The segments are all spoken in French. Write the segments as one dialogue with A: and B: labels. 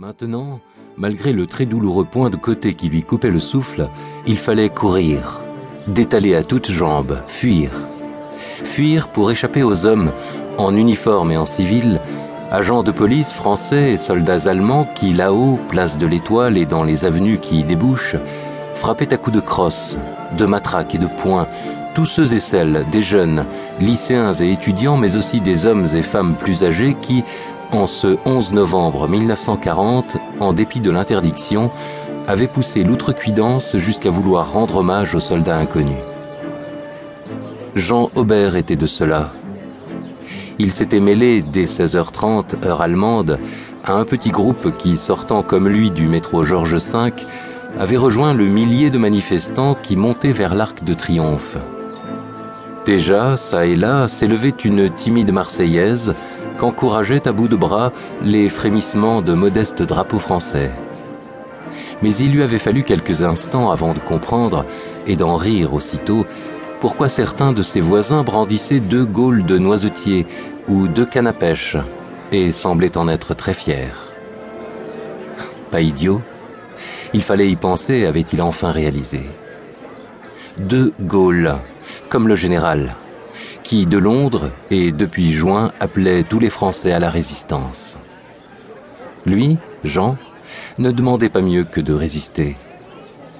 A: Maintenant, malgré le très douloureux point de côté qui lui coupait le souffle, il fallait courir, détaler à toutes jambes, fuir. Fuir pour échapper aux hommes, en uniforme et en civil, agents de police français et soldats allemands qui, là-haut, place de l'Étoile et dans les avenues qui y débouchent, frappaient à coups de crosse, de matraque et de poing tous ceux et celles, des jeunes, lycéens et étudiants, mais aussi des hommes et femmes plus âgés qui, en ce 11 novembre 1940, en dépit de l'interdiction, avait poussé l'outrecuidance jusqu'à vouloir rendre hommage aux soldats inconnus. Jean Aubert était de cela. Il s'était mêlé dès 16h30, heure allemande, à un petit groupe qui, sortant comme lui du métro Georges V, avait rejoint le millier de manifestants qui montaient vers l'Arc de Triomphe. Déjà, ça et là, s'élevait une timide Marseillaise, qu'encourageaient à bout de bras les frémissements de modestes drapeaux français. Mais il lui avait fallu quelques instants avant de comprendre, et d'en rire aussitôt, pourquoi certains de ses voisins brandissaient deux gaules de noisetiers ou deux cannes à pêche, et semblaient en être très fiers. Pas idiot, il fallait y penser, avait-il enfin réalisé. Deux Gaules, comme le général, qui, de Londres et depuis juin, appelait tous les Français à la résistance. Lui, Jean, ne demandait pas mieux que de résister.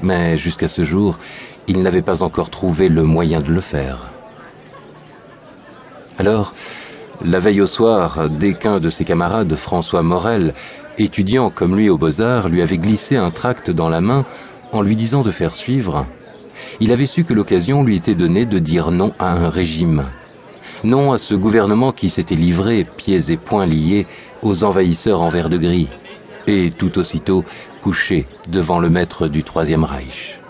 A: Mais jusqu'à ce jour, il n'avait pas encore trouvé le moyen de le faire. Alors, la veille au soir, dès qu'un de ses camarades, François Morel, étudiant comme lui aux beaux-arts, lui avait glissé un tract dans la main en lui disant de faire suivre, il avait su que l'occasion lui était donnée de dire non à un régime, non à ce gouvernement qui s'était livré, pieds et poings liés, aux envahisseurs en vert de gris, et tout aussitôt couché devant le maître du Troisième Reich.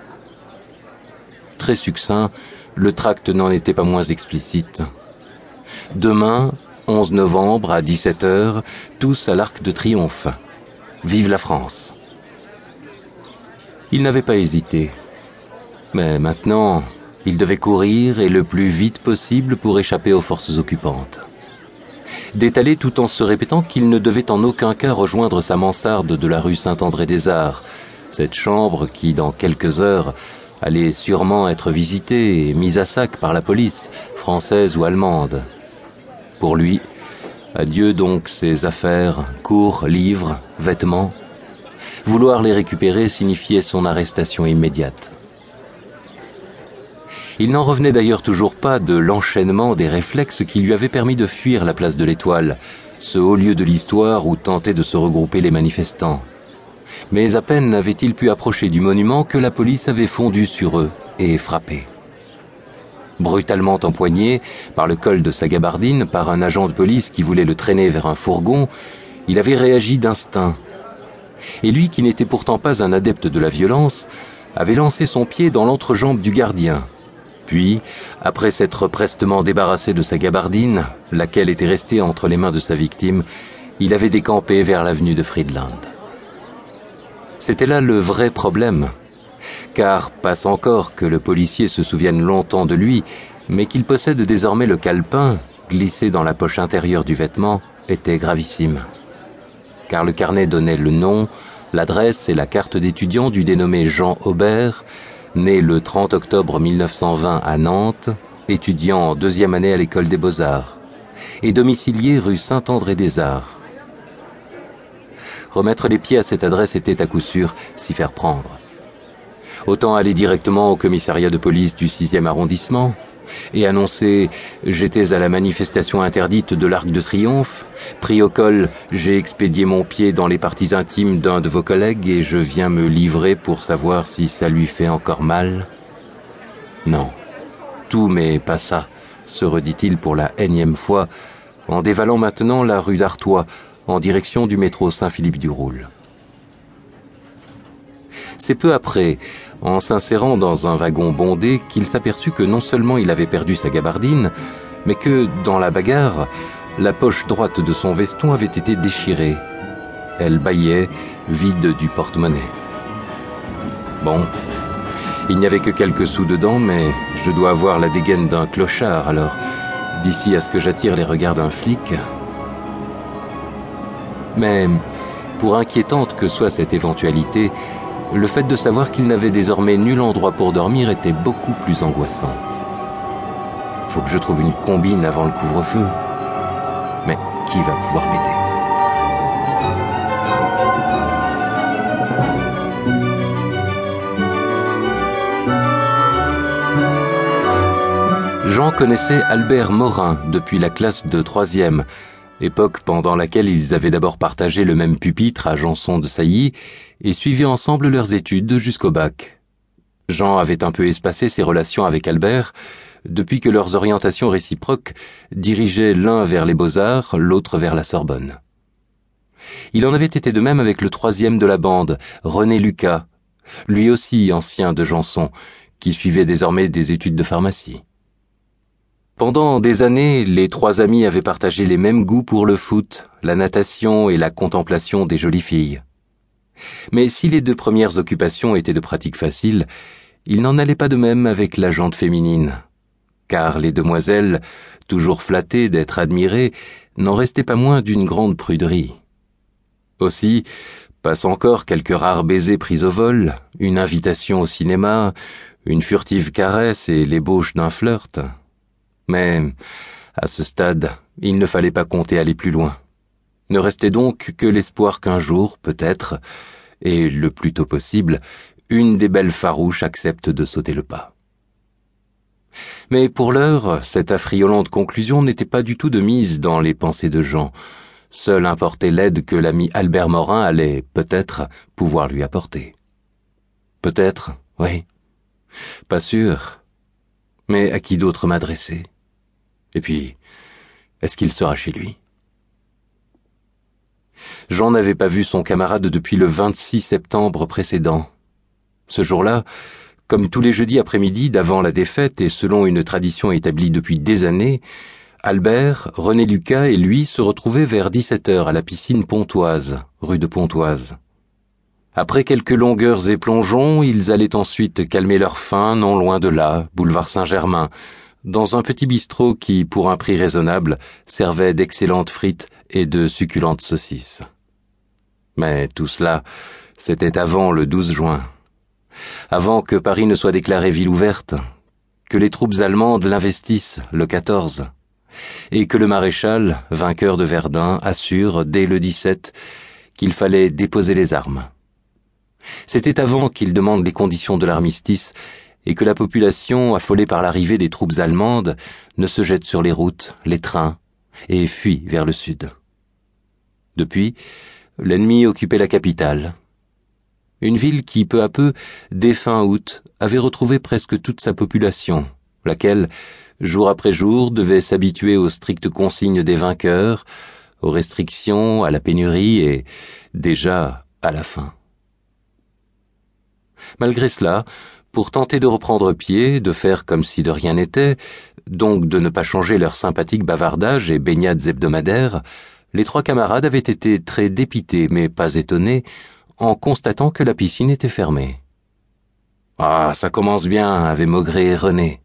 A: Très succinct, le tract n'en était pas moins explicite. Demain, 11 novembre à 17h, tous à l'Arc de Triomphe. Vive la France. Il n'avait pas hésité. Mais maintenant, il devait courir et le plus vite possible pour échapper aux forces occupantes. D'étaler tout en se répétant qu'il ne devait en aucun cas rejoindre sa mansarde de la rue Saint-André-des-Arts, cette chambre qui, dans quelques heures, allait sûrement être visitée et mise à sac par la police, française ou allemande. Pour lui, adieu donc ses affaires, cours, livres, vêtements. Vouloir les récupérer signifiait son arrestation immédiate. Il n'en revenait d'ailleurs toujours pas de l'enchaînement des réflexes qui lui avaient permis de fuir la place de l'Étoile, ce haut lieu de l'histoire où tentaient de se regrouper les manifestants. Mais à peine avait-il pu approcher du monument que la police avait fondu sur eux et frappé. Brutalement empoigné par le col de sa gabardine par un agent de police qui voulait le traîner vers un fourgon, il avait réagi d'instinct. Et lui, qui n'était pourtant pas un adepte de la violence, avait lancé son pied dans l'entrejambe du gardien, puis, après s'être prestement débarrassé de sa gabardine, laquelle était restée entre les mains de sa victime, il avait décampé vers l'avenue de Friedland. C'était là le vrai problème, car passe encore que le policier se souvienne longtemps de lui, mais qu'il possède désormais le calepin, glissé dans la poche intérieure du vêtement, était gravissime. Car le carnet donnait le nom, l'adresse et la carte d'étudiant du dénommé Jean Aubert, né le 30 octobre 1920 à Nantes, étudiant en deuxième année à l'école des beaux-arts, et domicilié rue Saint-André-des-Arts. Remettre les pieds à cette adresse était à coup sûr s'y faire prendre. Autant aller directement au commissariat de police du 6e arrondissement, et annoncer J'étais à la manifestation interdite de l'Arc de Triomphe, pris au col, j'ai expédié mon pied dans les parties intimes d'un de vos collègues et je viens me livrer pour savoir si ça lui fait encore mal. Non, tout mais pas ça, se redit-il pour la énième fois, en dévalant maintenant la rue d'Artois, en direction du métro Saint-Philippe-du-Roule. C'est peu après, en s'insérant dans un wagon bondé, qu'il s'aperçut que non seulement il avait perdu sa gabardine, mais que, dans la bagarre, la poche droite de son veston avait été déchirée. Elle bâillait, vide du porte-monnaie. Bon, il n'y avait que quelques sous dedans, mais je dois avoir la dégaine d'un clochard, alors, d'ici à ce que j'attire les regards d'un flic. Mais pour inquiétante que soit cette éventualité, le fait de savoir qu'il n'avait désormais nul endroit pour dormir était beaucoup plus angoissant. Faut que je trouve une combine avant le couvre-feu. Mais qui va pouvoir m'aider? Jean connaissait Albert Morin depuis la classe de troisième, époque pendant laquelle ils avaient d'abord partagé le même pupitre à Janson de Sailly et suivi ensemble leurs études jusqu'au bac. Jean avait un peu espacé ses relations avec Albert depuis que leurs orientations réciproques dirigeaient l'un vers les beaux-arts, l'autre vers la Sorbonne. Il en avait été de même avec le troisième de la bande, René Lucas, lui aussi ancien de Janson, qui suivait désormais des études de pharmacie. Pendant des années, les trois amis avaient partagé les mêmes goûts pour le foot, la natation et la contemplation des jolies filles. Mais si les deux premières occupations étaient de pratique facile, il n'en allait pas de même avec la jante féminine, car les demoiselles, toujours flattées d'être admirées, n'en restaient pas moins d'une grande pruderie. Aussi, passe encore quelques rares baisers pris au vol, une invitation au cinéma, une furtive caresse et l'ébauche d'un flirt. Mais, à ce stade, il ne fallait pas compter aller plus loin. Ne restait donc que l'espoir qu'un jour, peut-être, et le plus tôt possible, une des belles farouches accepte de sauter le pas. Mais pour l'heure, cette affriolante conclusion n'était pas du tout de mise dans les pensées de Jean. Seul importait l'aide que l'ami Albert Morin allait, peut-être, pouvoir lui apporter. Peut-être, oui. Pas sûr. Mais à qui d'autre m'adresser? Et puis, est-ce qu'il sera chez lui? Jean n'avait pas vu son camarade depuis le 26 septembre précédent. Ce jour-là, comme tous les jeudis après-midi d'avant la défaite et selon une tradition établie depuis des années, Albert, René Lucas et lui se retrouvaient vers 17 heures à la piscine Pontoise, rue de Pontoise. Après quelques longueurs et plongeons, ils allaient ensuite calmer leur faim non loin de là, boulevard Saint-Germain, dans un petit bistrot qui, pour un prix raisonnable, servait d'excellentes frites et de succulentes saucisses. Mais tout cela, c'était avant le 12 juin. Avant que Paris ne soit déclarée ville ouverte, que les troupes allemandes l'investissent le 14, et que le maréchal, vainqueur de Verdun, assure, dès le 17, qu'il fallait déposer les armes. C'était avant qu'il demande les conditions de l'armistice et que la population, affolée par l'arrivée des troupes allemandes, ne se jette sur les routes, les trains, et fuit vers le sud. Depuis, l'ennemi occupait la capitale. Une ville qui, peu à peu, dès fin août, avait retrouvé presque toute sa population, laquelle, jour après jour, devait s'habituer aux strictes consignes des vainqueurs, aux restrictions, à la pénurie et, déjà, à la faim. Malgré cela, pour tenter de reprendre pied, de faire comme si de rien n'était, donc de ne pas changer leur sympathique bavardage et baignades hebdomadaires, les trois camarades avaient été très dépités, mais pas étonnés, en constatant que la piscine était fermée. Ah, ça commence bien, avait maugré René.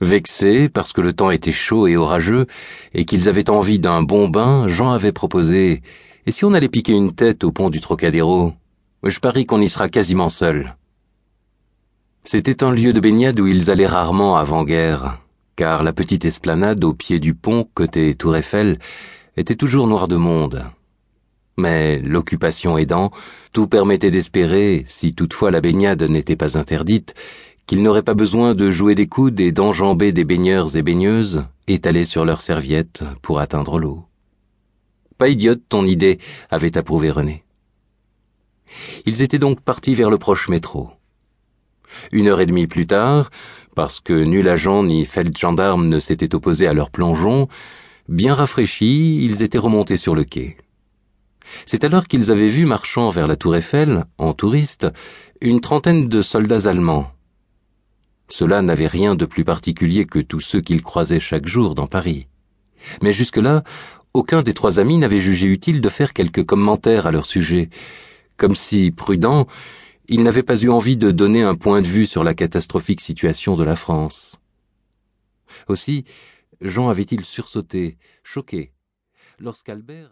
A: Vexé parce que le temps était chaud et orageux, et qu'ils avaient envie d'un bon bain, Jean avait proposé Et si on allait piquer une tête au pont du Trocadéro? Je parie qu'on y sera quasiment seul. C'était un lieu de baignade où ils allaient rarement avant-guerre, car la petite esplanade au pied du pont, côté Tour Eiffel, était toujours noire de monde. Mais l'occupation aidant, tout permettait d'espérer, si toutefois la baignade n'était pas interdite, qu'ils n'auraient pas besoin de jouer des coudes et d'enjamber des baigneurs et baigneuses étalés sur leurs serviettes pour atteindre l'eau. Pas idiote ton idée, avait approuvé René. Ils étaient donc partis vers le proche métro. Une heure et demie plus tard, parce que nul agent ni feldgendarme ne s'était opposé à leur plongeon, bien rafraîchis, ils étaient remontés sur le quai. C'est alors qu'ils avaient vu marchant vers la tour Eiffel, en touriste, une trentaine de soldats allemands. Cela n'avait rien de plus particulier que tous ceux qu'ils croisaient chaque jour dans Paris. Mais jusque-là, aucun des trois amis n'avait jugé utile de faire quelques commentaires à leur sujet, comme si, prudent, il n'avait pas eu envie de donner un point de vue sur la catastrophique situation de la France. Aussi, Jean avait-il sursauté, choqué, lorsqu'Albert